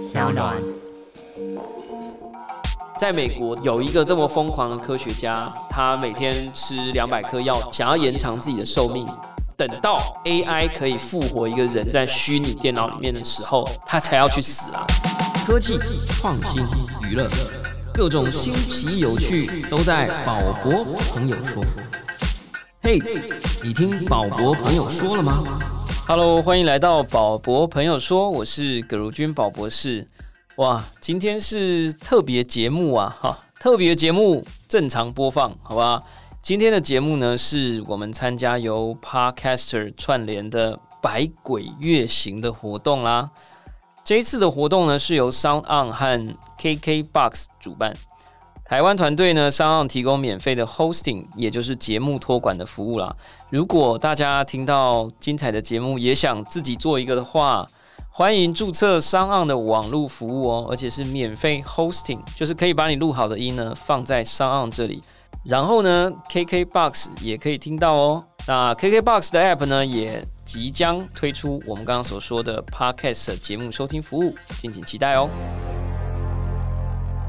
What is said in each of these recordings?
小暖。在美国有一个这么疯狂的科学家，他每天吃两百颗药，想要延长自己的寿命。等到 AI 可以复活一个人在虚拟电脑里面的时候，他才要去死啊！科技创新娱乐，各种新奇有趣都在宝博朋友说。嘿，你听宝博朋友说了吗？Hello，欢迎来到宝博朋友说，我是葛如君宝博士。哇，今天是特别节目啊，哈，特别节目正常播放，好吧？今天的节目呢，是我们参加由 Podcaster 串联的百鬼月行的活动啦。这一次的活动呢，是由 Sound On 和 KKBox 主办。台湾团队呢，Sound On 提供免费的 hosting，也就是节目托管的服务啦。如果大家听到精彩的节目，也想自己做一个的话，欢迎注册 Sound On 的网络服务哦，而且是免费 hosting，就是可以把你录好的音呢放在 Sound On 这里。然后呢，KKBOX 也可以听到哦。那 KKBOX 的 App 呢，也即将推出我们刚刚所说的 Podcast 节目收听服务，敬请期待哦。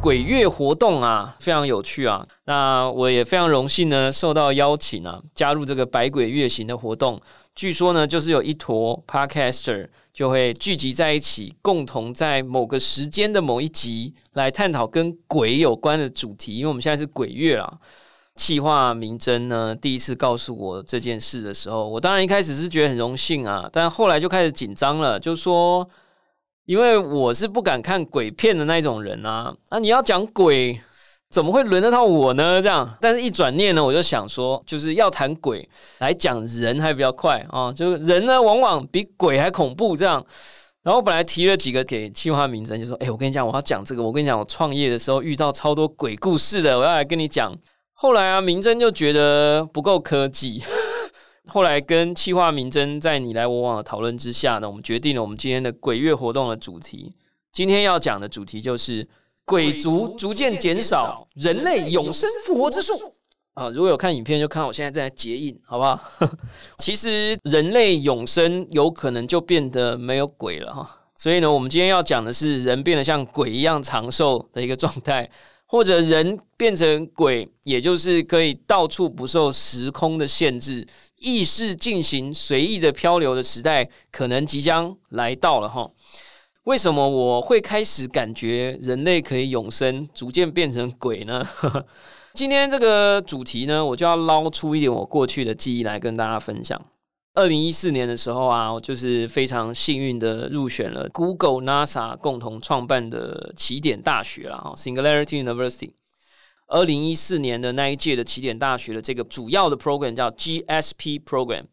鬼月活动啊，非常有趣啊。那我也非常荣幸呢，受到邀请啊，加入这个百鬼月行的活动。据说呢，就是有一坨 Podcaster 就会聚集在一起，共同在某个时间的某一集来探讨跟鬼有关的主题。因为我们现在是鬼月啊。气化明真呢，第一次告诉我这件事的时候，我当然一开始是觉得很荣幸啊，但后来就开始紧张了，就说，因为我是不敢看鬼片的那种人啊，那你要讲鬼，怎么会轮得到我呢？这样，但是一转念呢，我就想说，就是要谈鬼来讲人还比较快啊，就是人呢往往比鬼还恐怖这样。然后我本来提了几个给气化明真，就说，哎，我跟你讲，我要讲这个，我跟你讲，我创业的时候遇到超多鬼故事的，我要来跟你讲。后来啊，明真就觉得不够科技。后来跟气化明真在你来我往的讨论之下呢，我们决定了我们今天的鬼月活动的主题。今天要讲的主题就是鬼族逐渐减少，人类永生复活之术啊！如果有看影片，就看我现在正在结印，好不好？其实人类永生有可能就变得没有鬼了哈。所以呢，我们今天要讲的是人变得像鬼一样长寿的一个状态。或者人变成鬼，也就是可以到处不受时空的限制，意识进行随意的漂流的时代，可能即将来到了哈。为什么我会开始感觉人类可以永生，逐渐变成鬼呢？今天这个主题呢，我就要捞出一点我过去的记忆来跟大家分享。二零一四年的时候啊，我就是非常幸运的入选了 Google、NASA 共同创办的起点大学了哈，Singularity University。二零一四年的那一届的起点大学的这个主要的 program 叫 GSP program，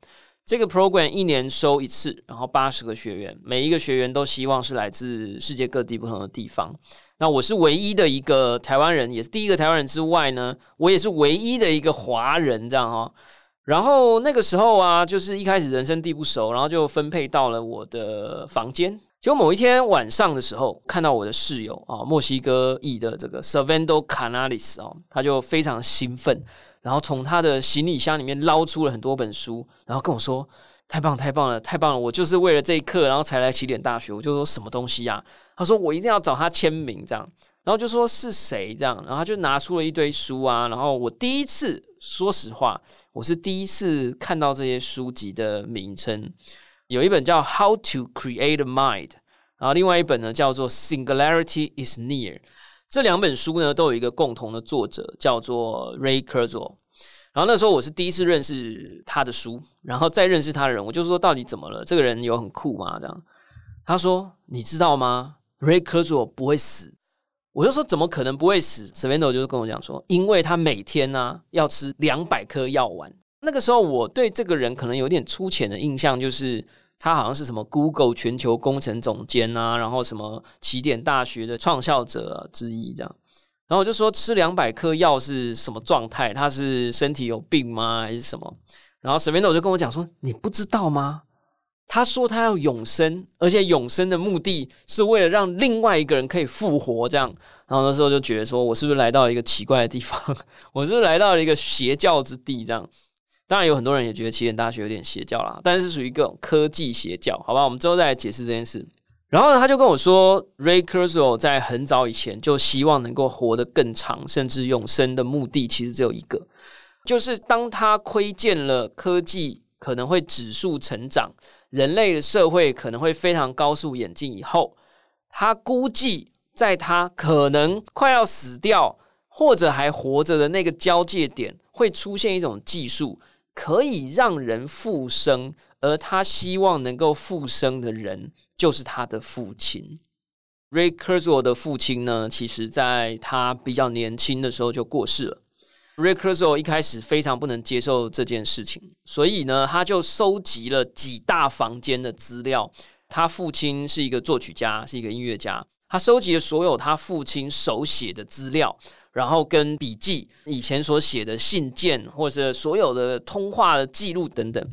这个 program 一年收一次，然后八十个学员，每一个学员都希望是来自世界各地不同的地方。那我是唯一的一个台湾人，也是第一个台湾人之外呢，我也是唯一的一个华人，这样哈。然后那个时候啊，就是一开始人生地不熟，然后就分配到了我的房间。就某一天晚上的时候，看到我的室友啊，墨西哥裔的这个 Servando Canales 哦，他就非常兴奋，然后从他的行李箱里面捞出了很多本书，然后跟我说：“太棒，太棒了，太棒了！我就是为了这一刻，然后才来起点大学。”我就说：“什么东西呀？”他说：“我一定要找他签名。”这样，然后就说是谁这样，然后他就拿出了一堆书啊，然后我第一次，说实话。我是第一次看到这些书籍的名称，有一本叫《How to Create a Mind》，然后另外一本呢叫做《Singularity Is Near》。这两本书呢都有一个共同的作者，叫做 Ray k u r z o l。然后那时候我是第一次认识他的书，然后再认识他的人，我就说到底怎么了？这个人有很酷吗？这样他说：“你知道吗？Ray k u r z o l 不会死。”我就说怎么可能不会死 Savendo 就是跟我讲说，因为他每天呢要吃两百颗药丸。那个时候我对这个人可能有点粗浅的印象，就是他好像是什么 Google 全球工程总监啊，然后什么起点大学的创校者之一这样。然后我就说吃两百颗药是什么状态？他是身体有病吗？还是什么？然后 Sveno 就跟我讲说，你不知道吗？他说他要永生，而且永生的目的是为了让另外一个人可以复活。这样，然后那时候就觉得说，我是不是来到一个奇怪的地方？我是不是来到了一个邪教之地？这样，当然有很多人也觉得起点大学有点邪教啦，但是属于一个科技邪教。好吧，我们之后再来解释这件事。然后呢，他就跟我说，Ray Kurzweil 在很早以前就希望能够活得更长，甚至永生的目的其实只有一个，就是当他窥见了科技可能会指数成长，人类的社会可能会非常高速演进以后，他估计在他可能快要死掉或者还活着的那个交界点，会出现一种技术，可以让人复生，而他希望能够复生的人。就是他的父亲，Ray Kurzweil 的父亲呢，其实在他比较年轻的时候就过世了。Ray Kurzow 一开始非常不能接受这件事情，所以呢，他就收集了几大房间的资料。他父亲是一个作曲家，是一个音乐家，他收集了所有他父亲手写的资料，然后跟笔记、以前所写的信件，或者所有的通话的记录等等，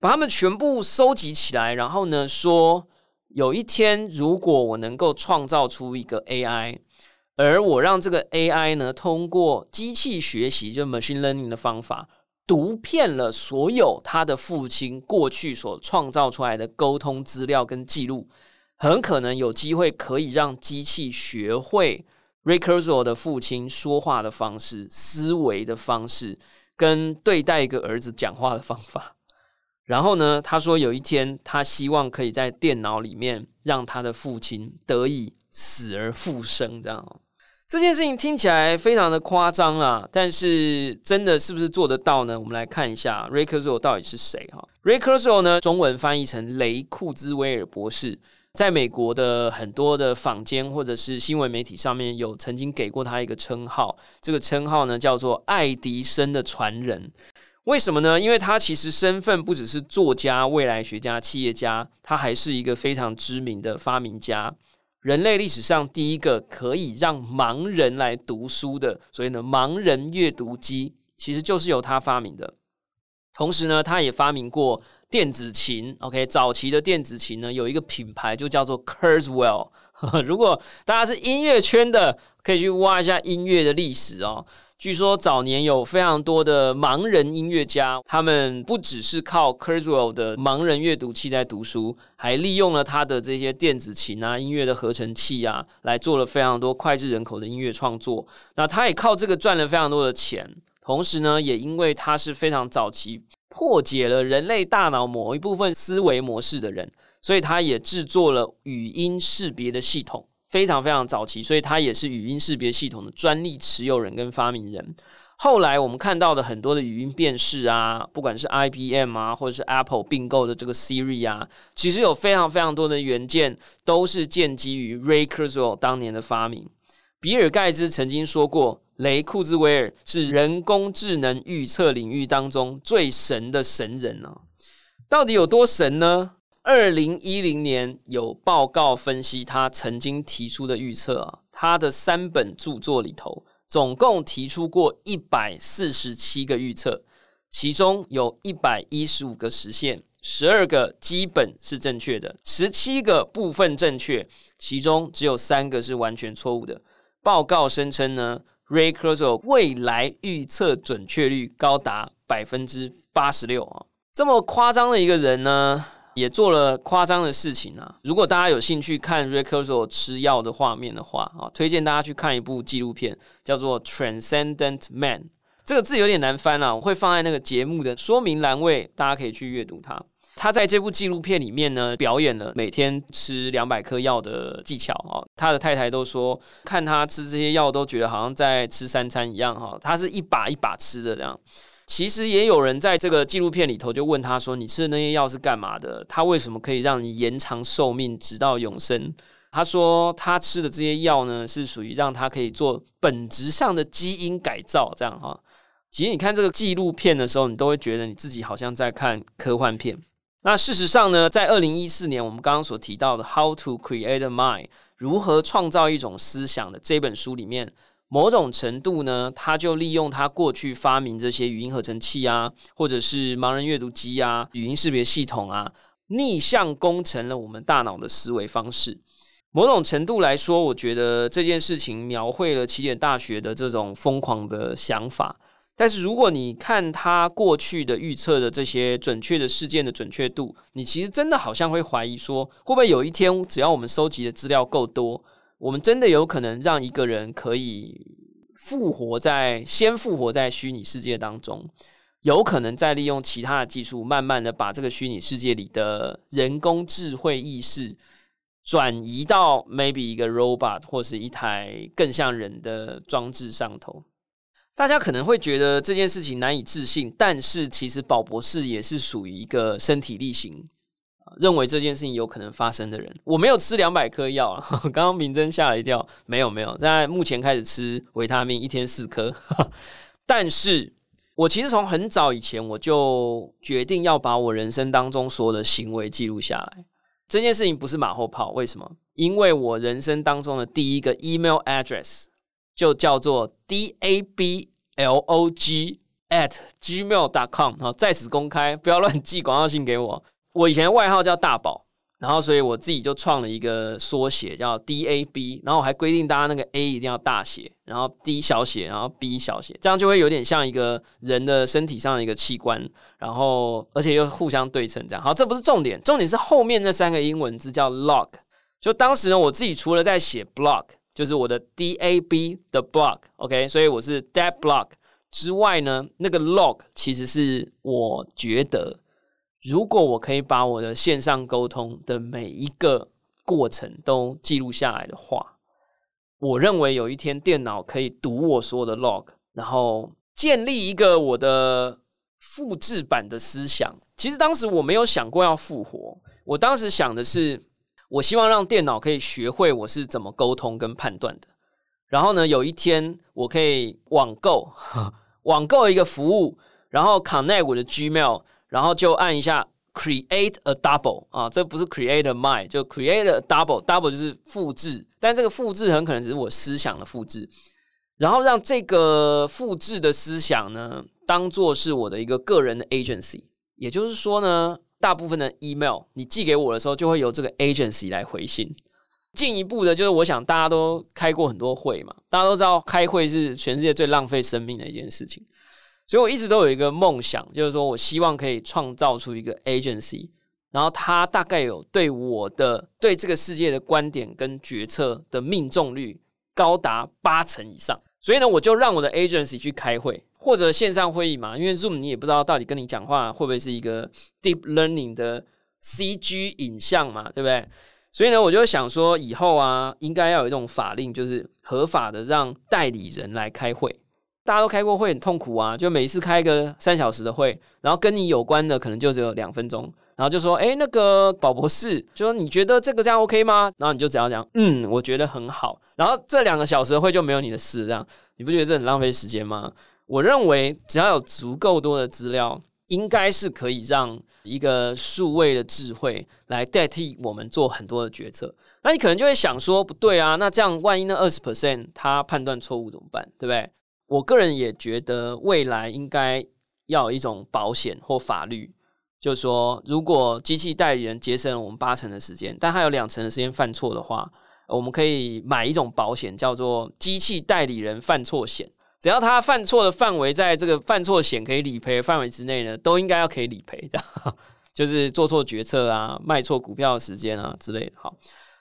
把他们全部收集起来，然后呢说。有一天，如果我能够创造出一个 AI，而我让这个 AI 呢，通过机器学习，就 machine learning 的方法，读遍了所有他的父亲过去所创造出来的沟通资料跟记录，很可能有机会可以让机器学会 Ray Kurzweil 的父亲说话的方式、思维的方式，跟对待一个儿子讲话的方法。然后呢？他说有一天，他希望可以在电脑里面让他的父亲得以死而复生。这样，这件事情听起来非常的夸张啊！但是真的是不是做得到呢？我们来看一下 Ray Kurzweil 到底是谁哈？Ray Kurzweil 呢，中文翻译成雷库兹威尔博士，在美国的很多的坊间或者是新闻媒体上面有曾经给过他一个称号，这个称号呢叫做爱迪生的传人。为什么呢？因为他其实身份不只是作家、未来学家、企业家，他还是一个非常知名的发明家。人类历史上第一个可以让盲人来读书的，所以呢，盲人阅读机其实就是由他发明的。同时呢，他也发明过电子琴。OK，早期的电子琴呢，有一个品牌就叫做 Kurzweil。如果大家是音乐圈的，可以去挖一下音乐的历史哦。据说早年有非常多的盲人音乐家，他们不只是靠 Kurzweil 的盲人阅读器在读书，还利用了他的这些电子琴啊、音乐的合成器啊，来做了非常多脍炙人口的音乐创作。那他也靠这个赚了非常多的钱，同时呢，也因为他是非常早期破解了人类大脑某一部分思维模式的人，所以他也制作了语音识别的系统。非常非常早期，所以他也是语音识别系统的专利持有人跟发明人。后来我们看到的很多的语音辨识啊，不管是 IBM 啊，或者是 Apple 并购的这个 Siri 啊，其实有非常非常多的元件都是建基于 Ray Kurzweil 当年的发明。比尔盖茨曾经说过，雷库兹威尔是人工智能预测领域当中最神的神人啊！到底有多神呢？二零一零年有报告分析他曾经提出的预测啊，他的三本著作里头总共提出过一百四十七个预测，其中有一百一十五个实现，十二个基本是正确的，十七个部分正确，其中只有三个是完全错误的。报告声称呢，Ray Kurzweil 未来预测准确率高达百分之八十六啊，这么夸张的一个人呢？也做了夸张的事情啊！如果大家有兴趣看 Ray Kurzweil 吃药的画面的话啊，推荐大家去看一部纪录片，叫做《Transcendent Man》。这个字有点难翻啊，我会放在那个节目的说明栏位，大家可以去阅读它。他在这部纪录片里面呢，表演了每天吃两百颗药的技巧啊。他的太太都说，看他吃这些药，都觉得好像在吃三餐一样哈。他是一把一把吃的这样。其实也有人在这个纪录片里头就问他说：“你吃的那些药是干嘛的？它为什么可以让你延长寿命，直到永生？”他说：“他吃的这些药呢，是属于让他可以做本质上的基因改造，这样哈。”其实你看这个纪录片的时候，你都会觉得你自己好像在看科幻片。那事实上呢，在二零一四年我们刚刚所提到的《How to Create a Mind》如何创造一种思想的这本书里面。某种程度呢，他就利用他过去发明这些语音合成器啊，或者是盲人阅读机啊、语音识别系统啊，逆向工程了我们大脑的思维方式。某种程度来说，我觉得这件事情描绘了起点大学的这种疯狂的想法，但是如果你看他过去的预测的这些准确的事件的准确度，你其实真的好像会怀疑说，会不会有一天，只要我们收集的资料够多，我们真的有可能让一个人可以复活在先复活在虚拟世界当中。有可能再利用其他的技术，慢慢的把这个虚拟世界里的人工智慧意识转移到 maybe 一个 robot 或是一台更像人的装置上头。大家可能会觉得这件事情难以置信，但是其实宝博士也是属于一个身体力行，认为这件事情有可能发生的人。我没有吃两百颗药啊，刚刚明真吓了一跳，没有没有。那目前开始吃维他命，一天四颗，但是。我其实从很早以前我就决定要把我人生当中所有的行为记录下来。这件事情不是马后炮，为什么？因为我人生当中的第一个 email address 就叫做 d a b l o g at gmail dot com 好，在此公开，不要乱寄广告信给我。我以前外号叫大宝。然后，所以我自己就创了一个缩写，叫 DAB。然后我还规定大家那个 A 一定要大写，然后 D 小写，然后 B 小写，这样就会有点像一个人的身体上的一个器官。然后，而且又互相对称，这样。好，这不是重点，重点是后面那三个英文字叫 log。就当时呢，我自己除了在写 blog，就是我的 DAB 的 blog，OK，所以我是 that blog 之外呢，那个 log 其实是我觉得。如果我可以把我的线上沟通的每一个过程都记录下来的话，我认为有一天电脑可以读我所有的 log，然后建立一个我的复制版的思想。其实当时我没有想过要复活，我当时想的是，我希望让电脑可以学会我是怎么沟通跟判断的。然后呢，有一天我可以网购 网购一个服务，然后 connect 我的 Gmail。然后就按一下 create a double 啊，这不是 create a mind，就 create a double，double 就是复制，但这个复制很可能只是我思想的复制。然后让这个复制的思想呢，当做是我的一个个人的 agency，也就是说呢，大部分的 email 你寄给我的时候，就会由这个 agency 来回信。进一步的，就是我想大家都开过很多会嘛，大家都知道开会是全世界最浪费生命的一件事情。所以我一直都有一个梦想，就是说我希望可以创造出一个 agency，然后它大概有对我的对这个世界的观点跟决策的命中率高达八成以上。所以呢，我就让我的 agency 去开会或者线上会议嘛，因为 Zoom 你也不知道到底跟你讲话会不会是一个 deep learning 的 CG 影像嘛，对不对？所以呢，我就想说以后啊，应该要有一种法令，就是合法的让代理人来开会。大家都开过会很痛苦啊，就每一次开个三小时的会，然后跟你有关的可能就只有两分钟，然后就说，哎，那个宝博士，就说你觉得这个这样 OK 吗？然后你就只要讲，嗯，我觉得很好。然后这两个小时会就没有你的事，这样你不觉得这很浪费时间吗？我认为只要有足够多的资料，应该是可以让一个数位的智慧来代替我们做很多的决策。那你可能就会想说，不对啊，那这样万一那二十 percent 他判断错误怎么办？对不对？我个人也觉得，未来应该要有一种保险或法律，就是说，如果机器代理人节省了我们八成的时间，但他有两成的时间犯错的话，我们可以买一种保险，叫做机器代理人犯错险。只要他犯错的范围在这个犯错险可以理赔的范围之内呢，都应该要可以理赔的。就是做错决策啊、卖错股票的时间啊之类的。好，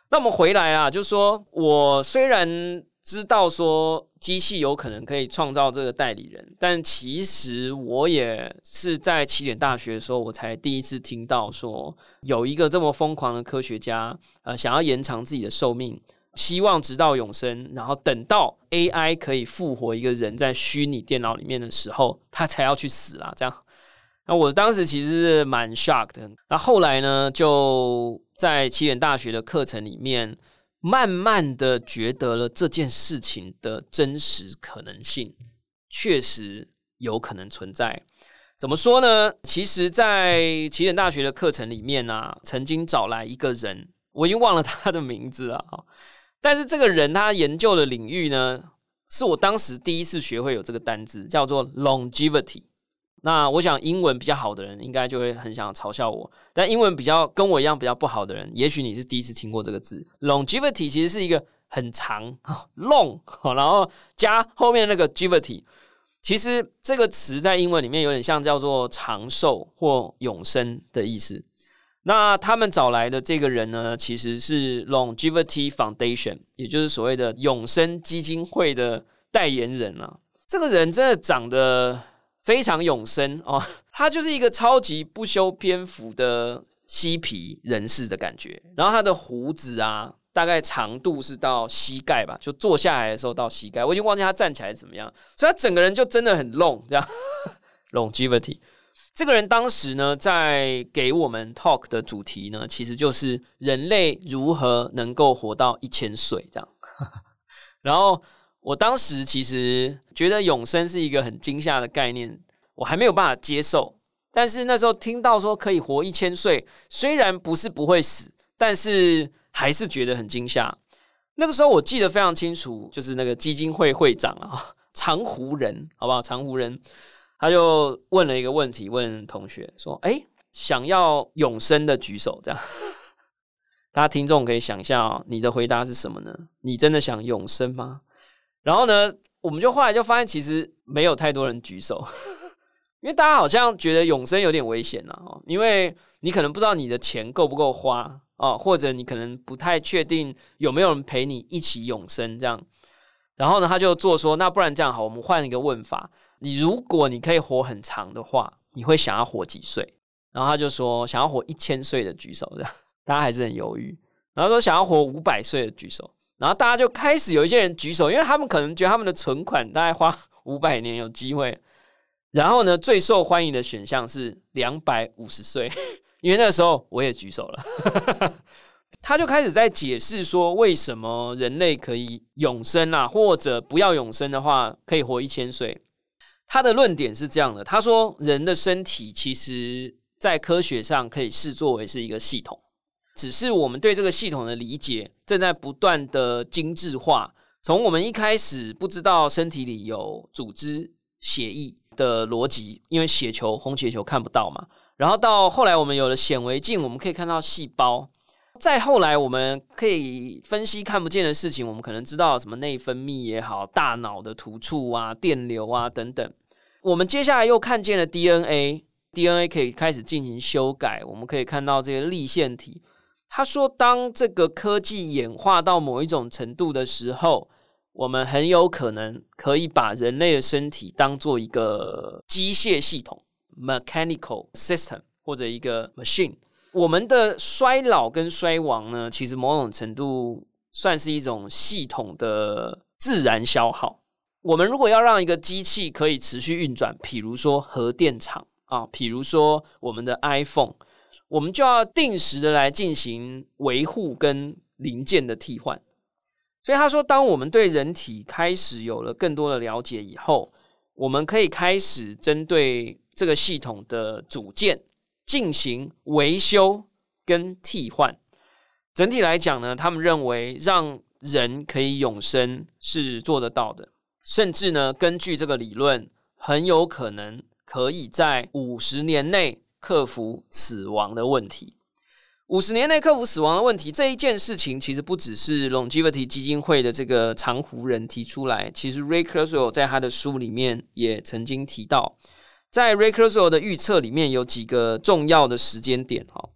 那我们回来啊，就是说我虽然。知道说机器有可能可以创造这个代理人，但其实我也是在起点大学的时候，我才第一次听到说有一个这么疯狂的科学家，呃，想要延长自己的寿命，希望直到永生，然后等到 AI 可以复活一个人在虚拟电脑里面的时候，他才要去死啦。这样，那我当时其实是蛮 shock 的。那后来呢，就在起点大学的课程里面。慢慢的觉得了这件事情的真实可能性，确实有可能存在。怎么说呢？其实，在起点大学的课程里面呢，曾经找来一个人，我已经忘了他的名字了哈。但是这个人他研究的领域呢，是我当时第一次学会有这个单字，叫做 longevity。那我想英文比较好的人应该就会很想嘲笑我，但英文比较跟我一样比较不好的人，也许你是第一次听过这个字。longevity 其实是一个很长 long，然后加后面那个 gevity，其实这个词在英文里面有点像叫做长寿或永生的意思。那他们找来的这个人呢，其实是 Longevity Foundation，也就是所谓的永生基金会的代言人啊。这个人真的长得非常永生哦，他就是一个超级不修边幅的嬉皮人士的感觉。然后他的胡子啊，大概长度是到膝盖吧，就坐下来的时候到膝盖。我已经忘记他站起来怎么样，所以他整个人就真的很 long，这样 Longevity。这个人当时呢，在给我们 talk 的主题呢，其实就是人类如何能够活到一千岁这样。然后我当时其实觉得永生是一个很惊吓的概念，我还没有办法接受。但是那时候听到说可以活一千岁，虽然不是不会死，但是还是觉得很惊吓。那个时候我记得非常清楚，就是那个基金会会长啊，长湖人，好不好？长湖人。他就问了一个问题，问同学说：“哎，想要永生的举手。”这样，大家听众可以想一下哦，你的回答是什么呢？你真的想永生吗？然后呢，我们就后来就发现，其实没有太多人举手，因为大家好像觉得永生有点危险呐，哦，因为你可能不知道你的钱够不够花哦，或者你可能不太确定有没有人陪你一起永生这样。然后呢，他就做说：“那不然这样好，我们换一个问法。”你如果你可以活很长的话，你会想要活几岁？然后他就说想要活一千岁的举手，这样大家还是很犹豫。然后说想要活五百岁的举手，然后大家就开始有一些人举手，因为他们可能觉得他们的存款大概花 五百年有机会。然后呢，最受欢迎的选项是两百五十岁，因为那时候我也举手了。他就开始在解释说，为什么人类可以永生啊，或者不要永生的话，可以活一千岁。他的论点是这样的：他说，人的身体其实在科学上可以视作为是一个系统，只是我们对这个系统的理解正在不断的精致化。从我们一开始不知道身体里有组织、血液的逻辑，因为血球、红血球看不到嘛，然后到后来我们有了显微镜，我们可以看到细胞。再后来，我们可以分析看不见的事情，我们可能知道什么内分泌也好，大脑的突触啊、电流啊等等。我们接下来又看见了 DNA，DNA 可以开始进行修改，我们可以看到这些立腺体。他说，当这个科技演化到某一种程度的时候，我们很有可能可以把人类的身体当做一个机械系统 （mechanical system） 或者一个 machine。我们的衰老跟衰亡呢，其实某种程度算是一种系统的自然消耗。我们如果要让一个机器可以持续运转，譬如说核电厂啊，譬如说我们的 iPhone，我们就要定时的来进行维护跟零件的替换。所以他说，当我们对人体开始有了更多的了解以后，我们可以开始针对这个系统的组件。进行维修跟替换，整体来讲呢，他们认为让人可以永生是做得到的，甚至呢，根据这个理论，很有可能可以在五十年内克服死亡的问题。五十年内克服死亡的问题这一件事情，其实不只是 Longevity 基金会的这个长湖人提出来，其实 Ray Kurzweil 在他的书里面也曾经提到。在 Ray Kurzweil 的预测里面有几个重要的时间点哈，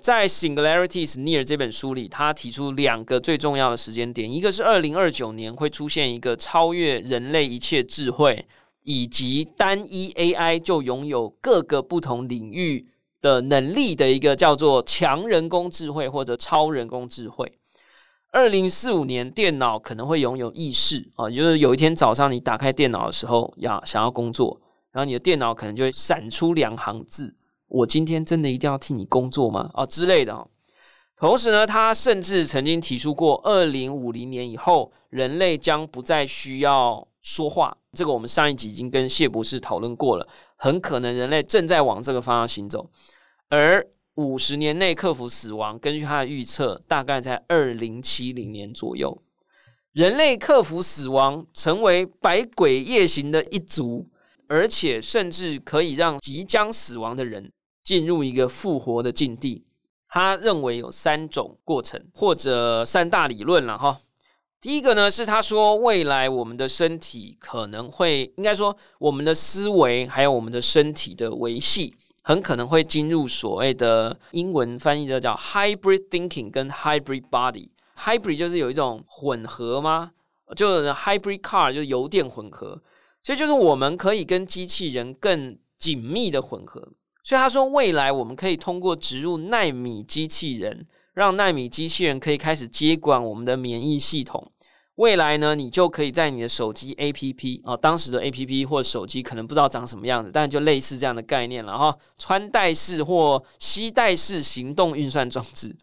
在 Singularities Near 这本书里，他提出两个最重要的时间点，一个是二零二九年会出现一个超越人类一切智慧，以及单一 AI 就拥有各个不同领域的能力的一个叫做强人工智慧或者超人工智慧。二零四五年，电脑可能会拥有意识啊，就是有一天早上你打开电脑的时候，要想要工作。然后你的电脑可能就会闪出两行字：“我今天真的一定要替你工作吗？”啊之类的。同时呢，他甚至曾经提出过，二零五零年以后，人类将不再需要说话。这个我们上一集已经跟谢博士讨论过了。很可能人类正在往这个方向行走，而五十年内克服死亡，根据他的预测，大概在二零七零年左右，人类克服死亡，成为百鬼夜行的一族。而且甚至可以让即将死亡的人进入一个复活的境地。他认为有三种过程或者三大理论了哈。第一个呢是他说，未来我们的身体可能会，应该说我们的思维还有我们的身体的维系，很可能会进入所谓的英文翻译的叫 hybrid thinking 跟 hybrid body。hybrid 就是有一种混合吗？就 hybrid car 就是油电混合，所以就是我们可以跟机器人更紧密的混合。所以他说，未来我们可以通过植入纳米机器人。让纳米机器人可以开始接管我们的免疫系统。未来呢，你就可以在你的手机 APP 啊，当时的 APP 或手机可能不知道长什么样子，但就类似这样的概念了哈。穿戴式或膝带式行动运算装置，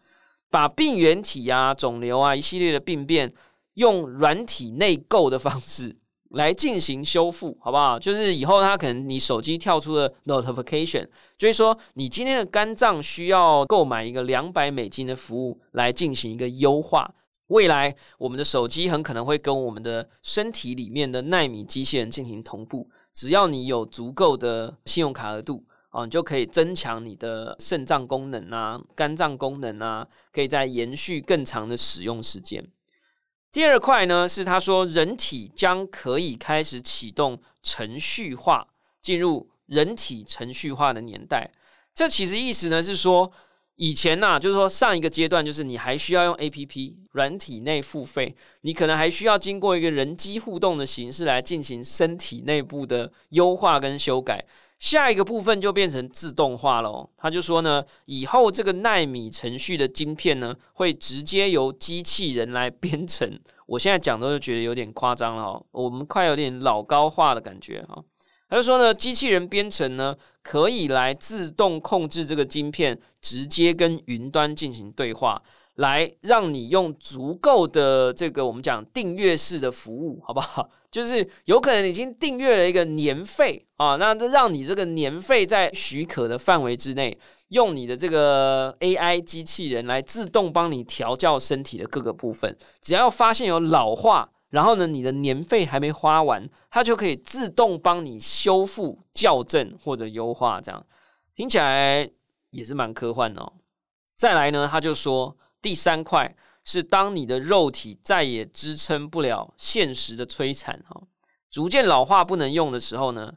把病原体啊、肿瘤啊一系列的病变，用软体内购的方式。来进行修复，好不好？就是以后它可能你手机跳出了 notification，就是说你今天的肝脏需要购买一个两百美金的服务来进行一个优化。未来我们的手机很可能会跟我们的身体里面的纳米机器人进行同步，只要你有足够的信用卡额度啊，你就可以增强你的肾脏功能啊、肝脏功能啊，可以再延续更长的使用时间。第二块呢，是他说人体将可以开始启动程序化，进入人体程序化的年代。这其实意思呢是说，以前呐，就是说上一个阶段，就是你还需要用 A P P 软体内付费，你可能还需要经过一个人机互动的形式来进行身体内部的优化跟修改。下一个部分就变成自动化了。他就说呢，以后这个纳米程序的晶片呢，会直接由机器人来编程。我现在讲都觉得有点夸张了哦，我们快有点老高化的感觉哈。他就说呢，机器人编程呢，可以来自动控制这个晶片，直接跟云端进行对话。来让你用足够的这个我们讲订阅式的服务，好不好？就是有可能已经订阅了一个年费啊，那就让你这个年费在许可的范围之内，用你的这个 AI 机器人来自动帮你调教身体的各个部分。只要发现有老化，然后呢，你的年费还没花完，它就可以自动帮你修复、校正或者优化。这样听起来也是蛮科幻哦。再来呢，他就说。第三块是当你的肉体再也支撑不了现实的摧残哈，逐渐老化不能用的时候呢，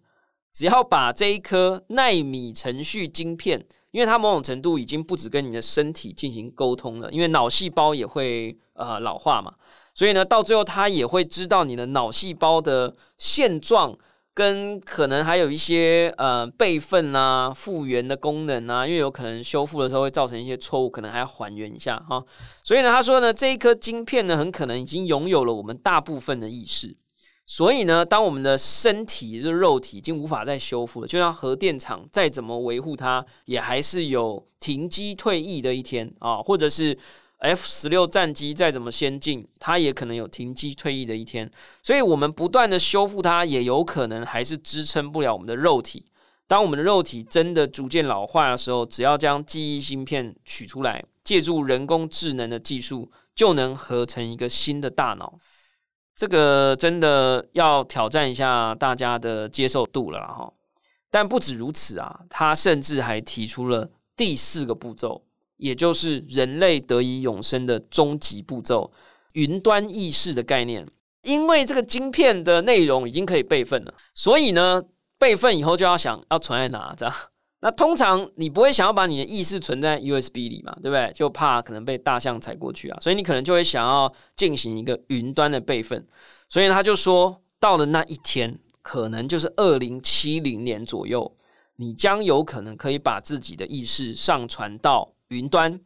只要把这一颗纳米程序晶片，因为它某种程度已经不止跟你的身体进行沟通了，因为脑细胞也会呃老化嘛，所以呢，到最后它也会知道你的脑细胞的现状。跟可能还有一些呃备份啊、复原的功能啊，因为有可能修复的时候会造成一些错误，可能还要还原一下哈。所以呢，他说呢，这一颗晶片呢，很可能已经拥有了我们大部分的意识。所以呢，当我们的身体的肉体已经无法再修复了，就像核电厂再怎么维护它，也还是有停机退役的一天啊，或者是。F 十六战机再怎么先进，它也可能有停机退役的一天，所以我们不断的修复它，也有可能还是支撑不了我们的肉体。当我们的肉体真的逐渐老化的时候，只要将记忆芯片取出来，借助人工智能的技术，就能合成一个新的大脑。这个真的要挑战一下大家的接受度了哈。但不止如此啊，他甚至还提出了第四个步骤。也就是人类得以永生的终极步骤——云端意识的概念。因为这个晶片的内容已经可以备份了，所以呢，备份以后就要想要存在哪？这样，那通常你不会想要把你的意识存在 USB 里嘛？对不对？就怕可能被大象踩过去啊，所以你可能就会想要进行一个云端的备份。所以他就说，到了那一天，可能就是二零七零年左右，你将有可能可以把自己的意识上传到。云端，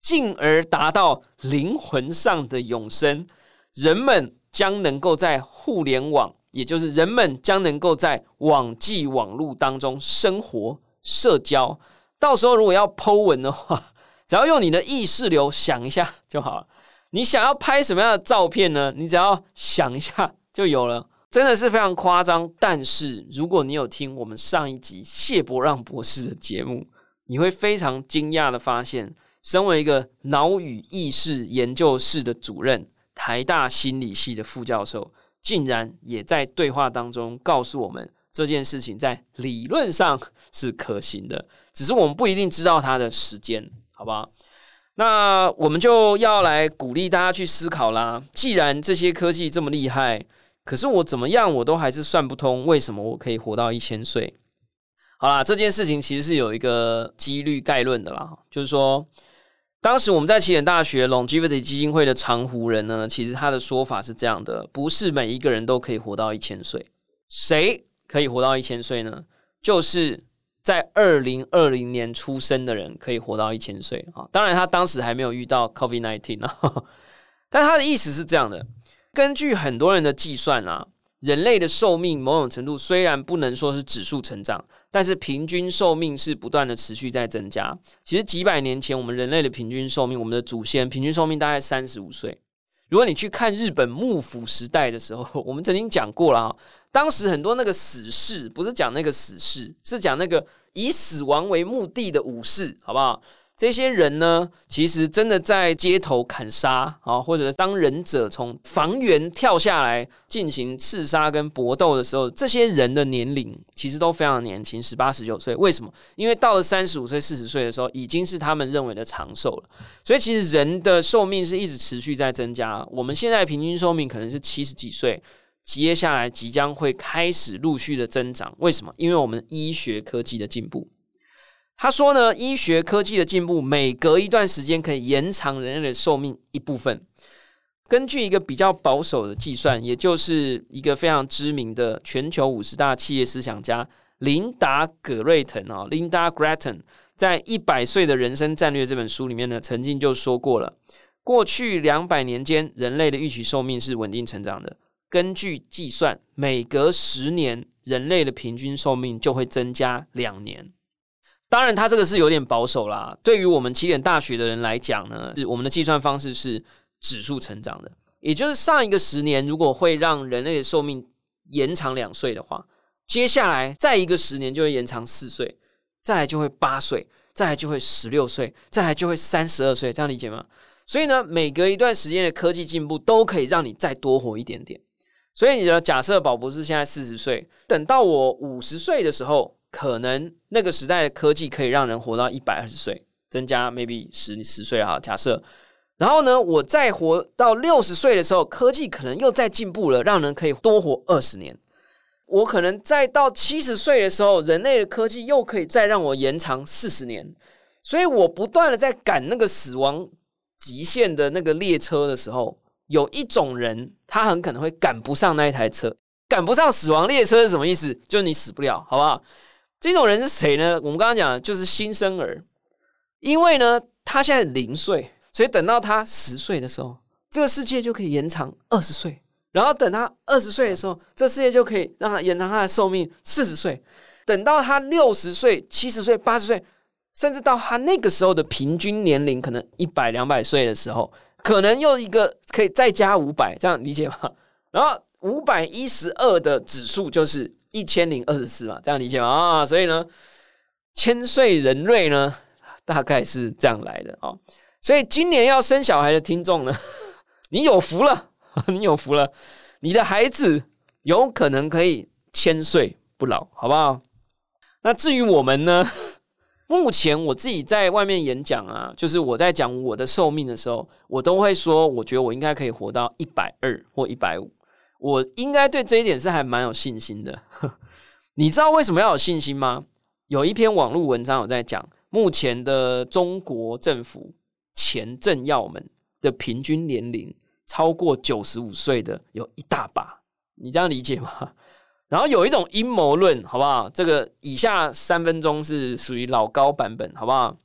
进而达到灵魂上的永生，人们将能够在互联网，也就是人们将能够在网际网络当中生活、社交。到时候如果要剖文的话，只要用你的意识流想一下就好了。你想要拍什么样的照片呢？你只要想一下就有了，真的是非常夸张。但是如果你有听我们上一集谢伯让博士的节目。你会非常惊讶的发现，身为一个脑与意识研究室的主任，台大心理系的副教授，竟然也在对话当中告诉我们，这件事情在理论上 是可行的，只是我们不一定知道它的时间，好不好？那我们就要来鼓励大家去思考啦。既然这些科技这么厉害，可是我怎么样我都还是算不通，为什么我可以活到一千岁？好啦，这件事情其实是有一个几率概论的啦，就是说，当时我们在起点大学 Longevity 基金会的长湖人呢，其实他的说法是这样的：不是每一个人都可以活到一千岁。谁可以活到一千岁呢？就是在二零二零年出生的人可以活到一千岁啊。当然，他当时还没有遇到 COVID nineteen 啊。但他的意思是这样的：根据很多人的计算啊，人类的寿命某种程度虽然不能说是指数成长。但是平均寿命是不断的持续在增加。其实几百年前，我们人类的平均寿命，我们的祖先平均寿命大概三十五岁。如果你去看日本幕府时代的时候，我们曾经讲过了啊，当时很多那个死士，不是讲那个死士，是讲那个以死亡为目的的武士，好不好？这些人呢，其实真的在街头砍杀啊，或者当忍者从房檐跳下来进行刺杀跟搏斗的时候，这些人的年龄其实都非常年轻，十八十九岁。为什么？因为到了三十五岁、四十岁的时候，已经是他们认为的长寿了。所以，其实人的寿命是一直持续在增加。我们现在平均寿命可能是七十几岁，接下来即将会开始陆续的增长。为什么？因为我们医学科技的进步。他说呢，医学科技的进步，每隔一段时间可以延长人类的寿命一部分。根据一个比较保守的计算，也就是一个非常知名的全球五十大企业思想家琳达·葛瑞腾啊，Linda Grattan，在《一百岁的人生战略》这本书里面呢，曾经就说过了：过去两百年间，人类的预期寿命是稳定成长的。根据计算，每隔十年，人类的平均寿命就会增加两年。当然，它这个是有点保守啦。对于我们起点大学的人来讲呢，我们的计算方式是指数成长的，也就是上一个十年如果会让人类的寿命延长两岁的话，接下来再一个十年就会延长四岁，再来就会八岁，再来就会十六岁，再来就会三十二岁，这样理解吗？所以呢，每隔一段时间的科技进步都可以让你再多活一点点。所以你的假设，宝博士现在四十岁，等到我五十岁的时候。可能那个时代的科技可以让人活到一百二十岁，增加 maybe 十十岁哈。假设，然后呢，我再活到六十岁的时候，科技可能又再进步了，让人可以多活二十年。我可能再到七十岁的时候，人类的科技又可以再让我延长四十年。所以我不断的在赶那个死亡极限的那个列车的时候，有一种人，他很可能会赶不上那一台车，赶不上死亡列车是什么意思？就是你死不了，好不好？这种人是谁呢？我们刚刚讲就是新生儿，因为呢，他现在零岁，所以等到他十岁的时候，这个世界就可以延长二十岁；然后等他二十岁的时候，这世界就可以让他延长他的寿命四十岁；等到他六十岁、七十岁、八十岁，甚至到他那个时候的平均年龄可能一百、两百岁的时候，可能又一个可以再加五百，这样理解吗？然后五百一十二的指数就是。一千零二十四嘛，这样理解吗？啊，所以呢，千岁人瑞呢，大概是这样来的啊。所以今年要生小孩的听众呢，你有福了，你有福了，你的孩子有可能可以千岁不老，好不好？那至于我们呢，目前我自己在外面演讲啊，就是我在讲我的寿命的时候，我都会说，我觉得我应该可以活到一百二或一百五。我应该对这一点是还蛮有信心的。你知道为什么要有信心吗？有一篇网络文章有在讲，目前的中国政府前政要们的平均年龄超过九十五岁的有一大把，你这样理解吗？然后有一种阴谋论，好不好？这个以下三分钟是属于老高版本，好不好？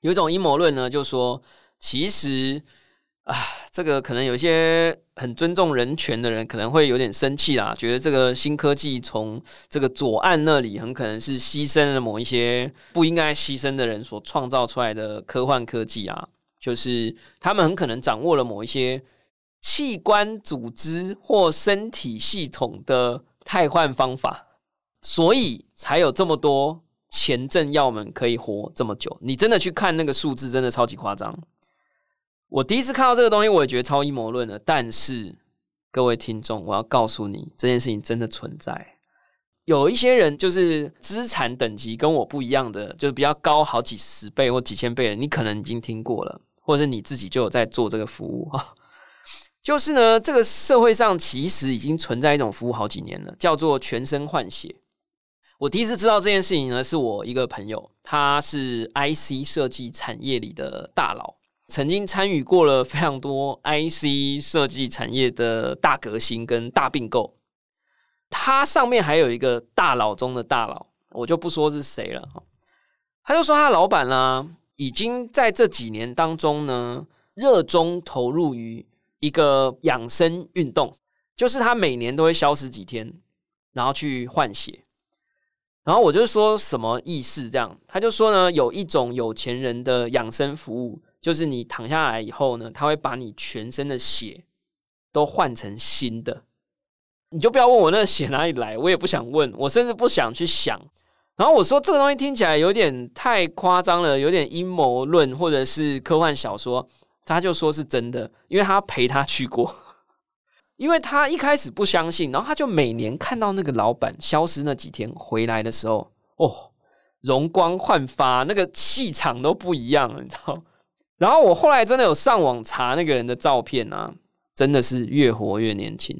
有一种阴谋论呢，就说其实。啊，这个可能有些很尊重人权的人可能会有点生气啦，觉得这个新科技从这个左岸那里很可能是牺牲了某一些不应该牺牲的人所创造出来的科幻科技啊，就是他们很可能掌握了某一些器官组织或身体系统的替换方法，所以才有这么多前政要们可以活这么久。你真的去看那个数字，真的超级夸张。我第一次看到这个东西，我也觉得超阴谋论的。但是各位听众，我要告诉你，这件事情真的存在。有一些人就是资产等级跟我不一样的，就是比较高好几十倍或几千倍的，你可能已经听过了。或者是你自己就有在做这个服务啊。就是呢，这个社会上其实已经存在一种服务好几年了，叫做全身换血。我第一次知道这件事情呢，是我一个朋友，他是 IC 设计产业里的大佬，曾经参与过了 非常多 IC 设计产业的大革新跟大并购。他上面还有一个大佬中的大佬，我就不说是谁了。他就说他老板呢，已经在这几年当中呢，热衷投入于一个养生运动，就是他每年都会消失几天，然后去换血。然后我就说什么意思？这样他就说呢，有一种有钱人的养生服务，就是你躺下来以后呢，他会把你全身的血都换成新的。你就不要问我那血哪里来，我也不想问，我甚至不想去想。然后我说这个东西听起来有点太夸张了，有点阴谋论或者是科幻小说。他就说是真的，因为他陪他去过，因为他一开始不相信，然后他就每年看到那个老板消失那几天回来的时候，哦，容光焕发，那个气场都不一样了，你知道？然后我后来真的有上网查那个人的照片啊，真的是越活越年轻。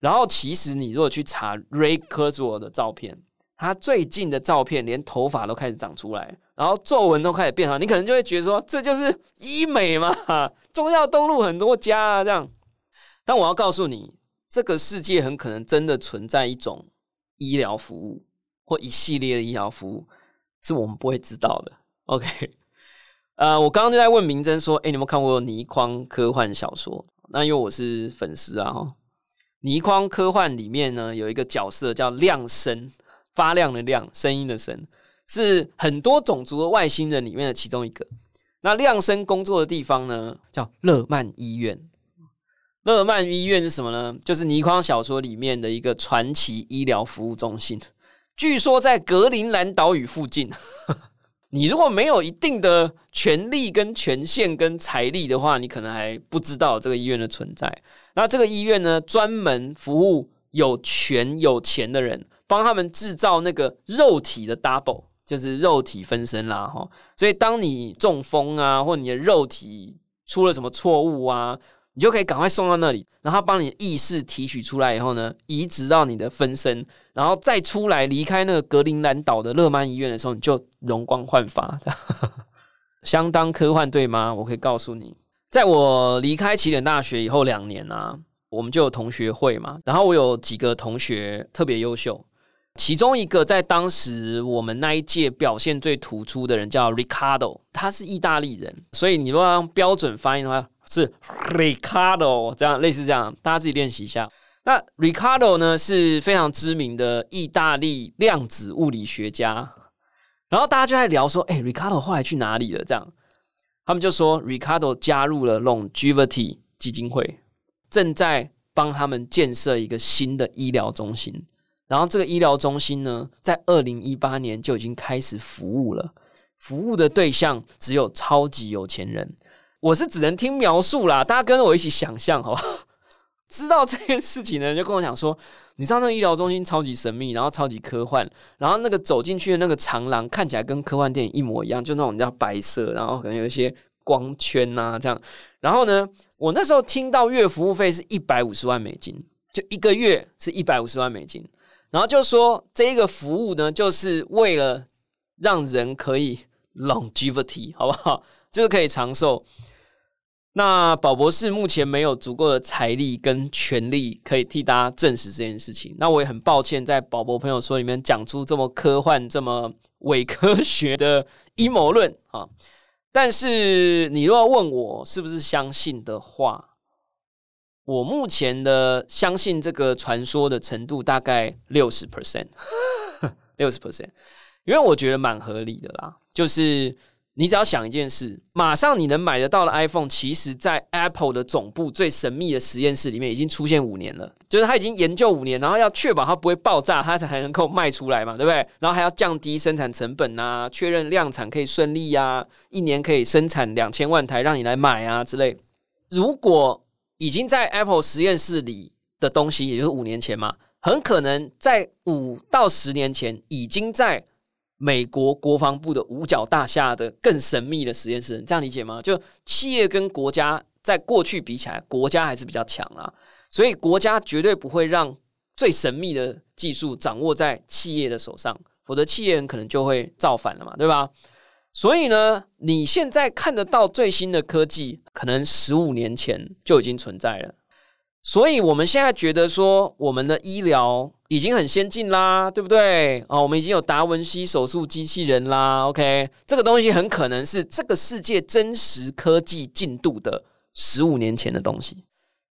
然后，其实你如果去查 Ray k u r z w o 的照片，他最近的照片连头发都开始长出来，然后皱纹都开始变好，你可能就会觉得说，这就是医美嘛？中药登录很多家啊，这样。但我要告诉你，这个世界很可能真的存在一种医疗服务或一系列的医疗服务，是我们不会知道的。OK，呃，我刚刚就在问明真说，哎，你有没有看过倪匡科幻小说？那因为我是粉丝啊，哈。倪匡科幻里面呢，有一个角色叫亮声，发亮的亮，声音的声，是很多种族的外星人里面的其中一个。那亮声工作的地方呢，叫勒曼医院。勒曼医院是什么呢？就是倪匡小说里面的一个传奇医疗服务中心，据说在格陵兰岛屿附近。你如果没有一定的权力、跟权限、跟财力的话，你可能还不知道这个医院的存在。那这个医院呢，专门服务有权有钱的人，帮他们制造那个肉体的 double，就是肉体分身啦，哈。所以当你中风啊，或你的肉体出了什么错误啊，你就可以赶快送到那里，然后帮你意识提取出来以后呢，移植到你的分身，然后再出来离开那个格陵兰岛的勒曼医院的时候，你就容光焕发，相当科幻，对吗？我可以告诉你。在我离开起点大学以后两年啊，我们就有同学会嘛。然后我有几个同学特别优秀，其中一个在当时我们那一届表现最突出的人叫 Ricardo，他是意大利人，所以你如果用标准发音的话是 Ricardo，这样类似这样，大家自己练习一下。那 Ricardo 呢是非常知名的意大利量子物理学家，然后大家就在聊说，哎，Ricardo 后来去哪里了？这样。他们就说，Ricardo 加入了 Longevity 基金会，正在帮他们建设一个新的医疗中心。然后这个医疗中心呢，在二零一八年就已经开始服务了。服务的对象只有超级有钱人。我是只能听描述啦，大家跟我一起想象，好不好？知道这件事情呢，就跟我讲说，你知道那个医疗中心超级神秘，然后超级科幻，然后那个走进去的那个长廊看起来跟科幻电影一模一样，就那种叫白色，然后可能有一些光圈呐这样。然后呢，我那时候听到月服务费是一百五十万美金，就一个月是一百五十万美金，然后就说这一个服务呢，就是为了让人可以 longevity，好不好？就是可以长寿。那宝博士目前没有足够的财力跟权力可以替大家证实这件事情。那我也很抱歉，在宝博朋友说里面讲出这么科幻、这么伪科学的阴谋论啊。但是你若要问我是不是相信的话，我目前的相信这个传说的程度大概六十 percent，六十 percent，因为我觉得蛮合理的啦，就是。你只要想一件事，马上你能买得到的 iPhone，其实，在 Apple 的总部最神秘的实验室里面已经出现五年了。就是他已经研究五年，然后要确保它不会爆炸，它才能够卖出来嘛，对不对？然后还要降低生产成本啊，确认量产可以顺利呀，一年可以生产两千万台让你来买啊之类。如果已经在 Apple 实验室里的东西，也就是五年前嘛，很可能在五到十年前已经在。美国国防部的五角大厦的更神秘的实验室，这样理解吗？就企业跟国家在过去比起来，国家还是比较强啊，所以国家绝对不会让最神秘的技术掌握在企业的手上，否则企业人可能就会造反了嘛，对吧？所以呢，你现在看得到最新的科技，可能十五年前就已经存在了。所以我们现在觉得说，我们的医疗已经很先进啦，对不对？哦，我们已经有达文西手术机器人啦。OK，这个东西很可能是这个世界真实科技进度的十五年前的东西。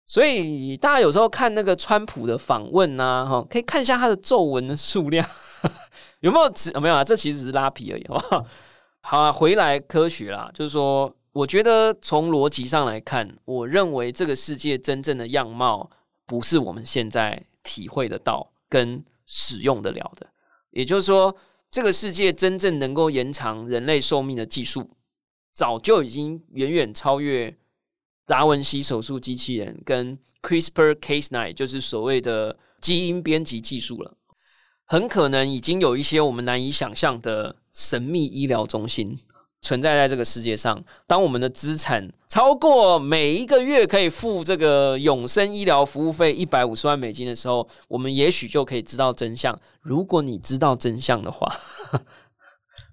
所以大家有时候看那个川普的访问呐，哈，可以看一下他的皱纹的数量 有没有？有没有啊？这其实只是拉皮而已，好不好？好啊，回来科学啦，就是说。我觉得从逻辑上来看，我认为这个世界真正的样貌不是我们现在体会得到跟使用得了的。也就是说，这个世界真正能够延长人类寿命的技术，早就已经远远超越达文西手术机器人跟 CRISPR-Cas9，就是所谓的基因编辑技术了。很可能已经有一些我们难以想象的神秘医疗中心。存在在这个世界上。当我们的资产超过每一个月可以付这个永生医疗服务费一百五十万美金的时候，我们也许就可以知道真相。如果你知道真相的话，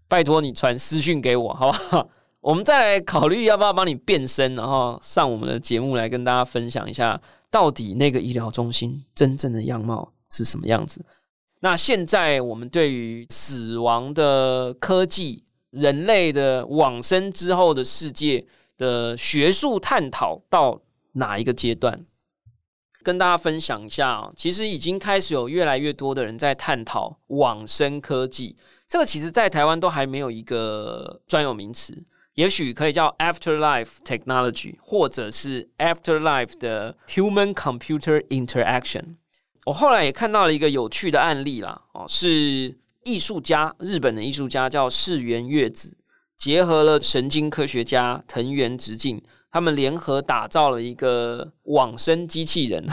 拜托你传私讯给我，好不好？我们再来考虑要不要帮你变身，然后上我们的节目来跟大家分享一下，到底那个医疗中心真正的样貌是什么样子。那现在我们对于死亡的科技。人类的往生之后的世界的学术探讨到哪一个阶段？跟大家分享一下啊，其实已经开始有越来越多的人在探讨往生科技。这个其实，在台湾都还没有一个专有名词，也许可以叫 afterlife technology，或者是 afterlife 的 human computer interaction。我后来也看到了一个有趣的案例啦，哦，是。艺术家，日本的艺术家叫世原月子，结合了神经科学家藤原直进，他们联合打造了一个往生机器人。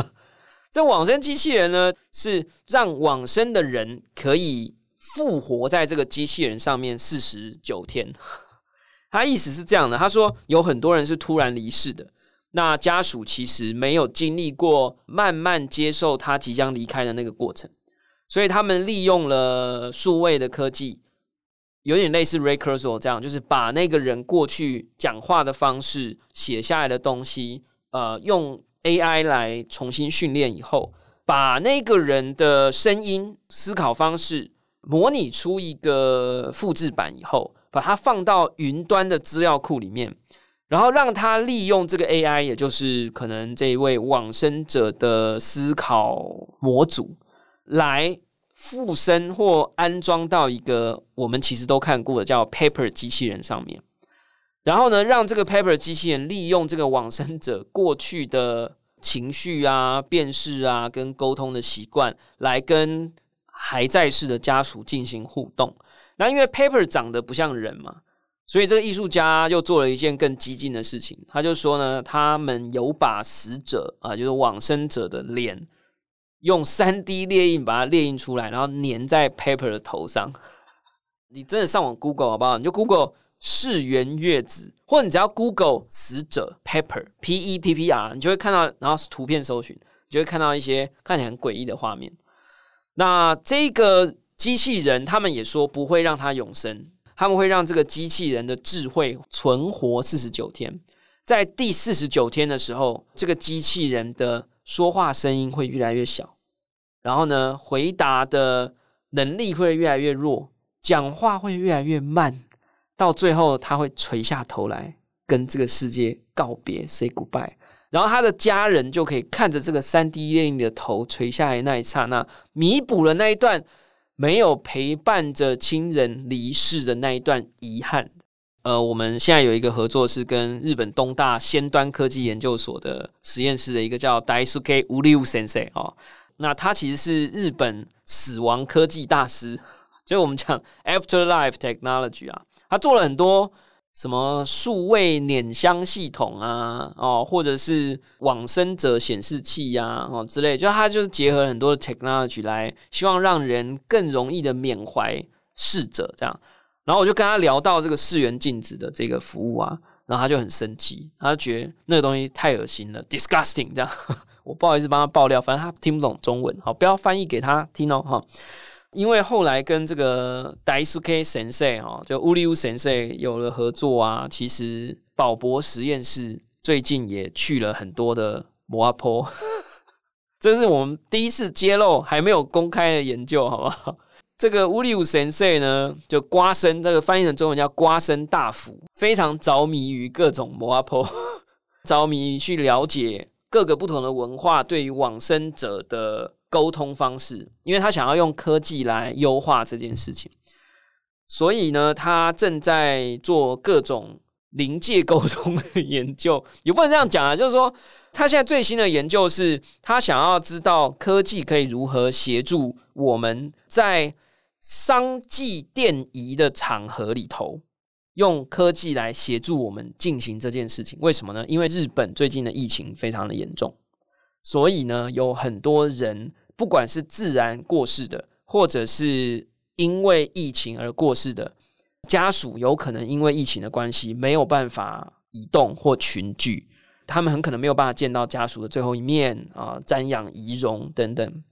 这往生机器人呢，是让往生的人可以复活在这个机器人上面四十九天。他意思是这样的，他说有很多人是突然离世的，那家属其实没有经历过慢慢接受他即将离开的那个过程。所以他们利用了数位的科技，有点类似 Ray Cursle 这样，就是把那个人过去讲话的方式写下来的东西，呃，用 AI 来重新训练以后，把那个人的声音、思考方式模拟出一个复制版以后，把它放到云端的资料库里面，然后让他利用这个 AI，也就是可能这一位往生者的思考模组。来附身或安装到一个我们其实都看过的叫 Paper 机器人上面，然后呢，让这个 Paper 机器人利用这个往生者过去的情绪啊、辨识啊、跟沟通的习惯，来跟还在世的家属进行互动。那因为 Paper 长得不像人嘛，所以这个艺术家又做了一件更激进的事情，他就说呢，他们有把死者啊，就是往生者的脸。用三 D 列印把它列印出来，然后粘在 paper 的头上。你真的上网 Google 好不好？你就 Google 世原月子，或者你只要 Google 死者 paper P E P P R，你就会看到，然后图片搜寻，你就会看到一些看起来很诡异的画面。那这个机器人，他们也说不会让它永生，他们会让这个机器人的智慧存活四十九天，在第四十九天的时候，这个机器人的说话声音会越来越小。然后呢，回答的能力会越来越弱，讲话会越来越慢，到最后他会垂下头来跟这个世界告别，say goodbye。然后他的家人就可以看着这个三 D 电影的头垂下来那一刹那，弥补了那一段没有陪伴着亲人离世的那一段遗憾。呃，我们现在有一个合作是跟日本东大先端科技研究所的实验室的一个叫 Daisuke Uliu Sensei 哦。那他其实是日本死亡科技大师，就我们讲 Afterlife Technology 啊，他做了很多什么数位碾香系统啊，哦，或者是往生者显示器呀，哦之类，就他就是结合很多 technology 来，希望让人更容易的缅怀逝者这样。然后我就跟他聊到这个四元镜子的这个服务啊，然后他就很生气，他就觉得那个东西太恶心了，disgusting 这样。我不好意思帮他爆料，反正他听不懂中文，好，不要翻译给他听哦，哈。因为后来跟这个 Daisuke Sensei 哈，就乌利乌 Sensei 有了合作啊，其实宝博实验室最近也去了很多的摩阿坡，这是我们第一次揭露还没有公开的研究，好不好？这个乌利乌神社呢，就瓜生，这个翻译成中文叫瓜生大福，非常着迷于各种摩阿婆，着迷去了解各个不同的文化对于往生者的沟通方式，因为他想要用科技来优化这件事情，所以呢，他正在做各种临界沟通的研究，也不能这样讲啊，就是说，他现在最新的研究是他想要知道科技可以如何协助我们在。商祭电仪的场合里头，用科技来协助我们进行这件事情，为什么呢？因为日本最近的疫情非常的严重，所以呢，有很多人不管是自然过世的，或者是因为疫情而过世的家属，有可能因为疫情的关系没有办法移动或群聚，他们很可能没有办法见到家属的最后一面啊，瞻仰遗容等等。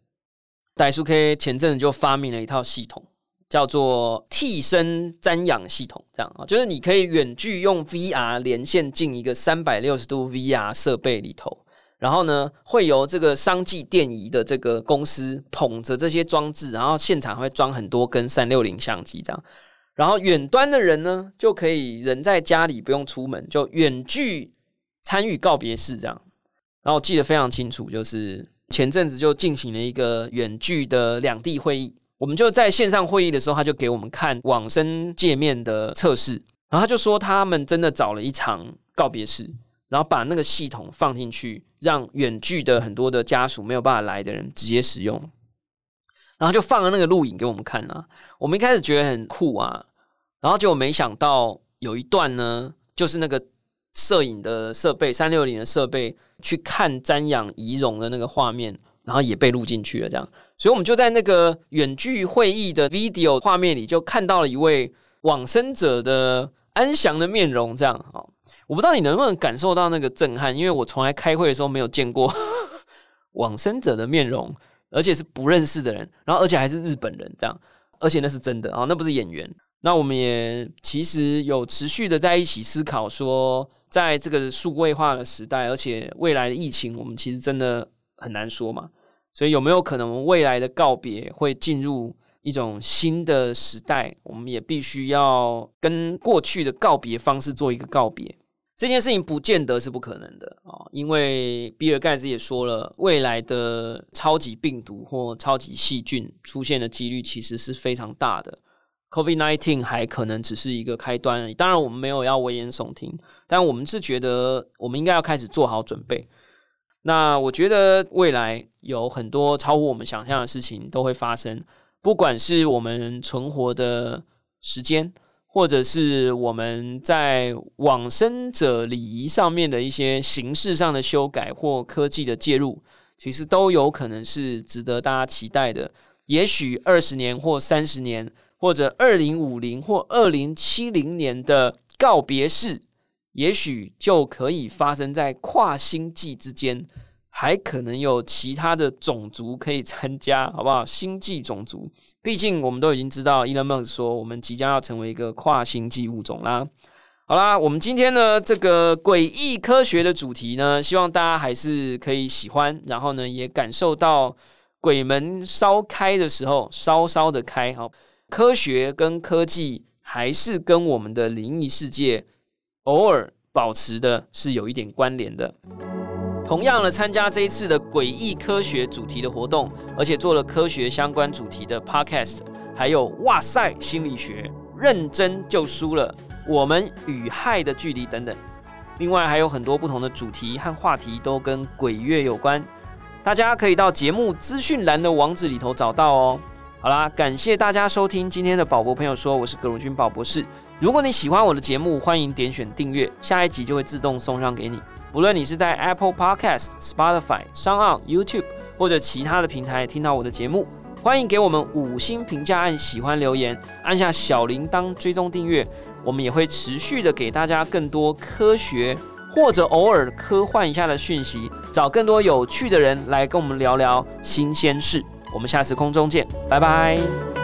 代数 K 前阵子就发明了一套系统，叫做替身瞻仰系统。这样啊，就是你可以远距用 VR 连线进一个三百六十度 VR 设备里头，然后呢，会由这个商技电仪的这个公司捧着这些装置，然后现场会装很多根三六零相机，这样，然后远端的人呢，就可以人在家里不用出门，就远距参与告别式这样。然后我记得非常清楚，就是。前阵子就进行了一个远距的两地会议，我们就在线上会议的时候，他就给我们看往生界面的测试，然后他就说他们真的找了一场告别式，然后把那个系统放进去，让远距的很多的家属没有办法来的人直接使用，然后就放了那个录影给我们看啊。我们一开始觉得很酷啊，然后就没想到有一段呢，就是那个。摄影的设备，三六零的设备去看瞻仰仪容的那个画面，然后也被录进去了。这样，所以我们就在那个远距会议的 video 画面里，就看到了一位往生者的安详的面容。这样啊，我不知道你能不能感受到那个震撼，因为我从来开会的时候没有见过 往生者的面容，而且是不认识的人，然后而且还是日本人，这样，而且那是真的啊，那不是演员。那我们也其实有持续的在一起思考说。在这个数位化的时代，而且未来的疫情，我们其实真的很难说嘛。所以有没有可能未来的告别会进入一种新的时代？我们也必须要跟过去的告别方式做一个告别。这件事情不见得是不可能的啊，因为比尔盖茨也说了，未来的超级病毒或超级细菌出现的几率其实是非常大的。Covid nineteen 还可能只是一个开端，当然我们没有要危言耸听，但我们是觉得我们应该要开始做好准备。那我觉得未来有很多超乎我们想象的事情都会发生，不管是我们存活的时间，或者是我们在往生者礼仪上面的一些形式上的修改或科技的介入，其实都有可能是值得大家期待的。也许二十年或三十年。或者二零五零或二零七零年的告别式，也许就可以发生在跨星际之间，还可能有其他的种族可以参加，好不好？星际种族，毕竟我们都已经知道，Elon Musk 说我们即将要成为一个跨星际物种啦。好啦，我们今天呢这个诡异科学的主题呢，希望大家还是可以喜欢，然后呢也感受到鬼门烧开的时候，稍稍的开，好。科学跟科技还是跟我们的灵异世界偶尔保持的是有一点关联的。同样的，参加这一次的诡异科学主题的活动，而且做了科学相关主题的 podcast，还有哇塞心理学，认真就输了，我们与害的距离等等。另外还有很多不同的主题和话题都跟鬼月有关，大家可以到节目资讯栏的网址里头找到哦。好啦，感谢大家收听今天的宝博朋友说，我是葛荣军宝博士。如果你喜欢我的节目，欢迎点选订阅，下一集就会自动送上给你。不论你是在 Apple Podcast、Spotify、s o n YouTube 或者其他的平台听到我的节目，欢迎给我们五星评价，按喜欢留言，按下小铃铛追踪订阅。我们也会持续的给大家更多科学或者偶尔科幻一下的讯息，找更多有趣的人来跟我们聊聊新鲜事。我们下次空中见，拜拜。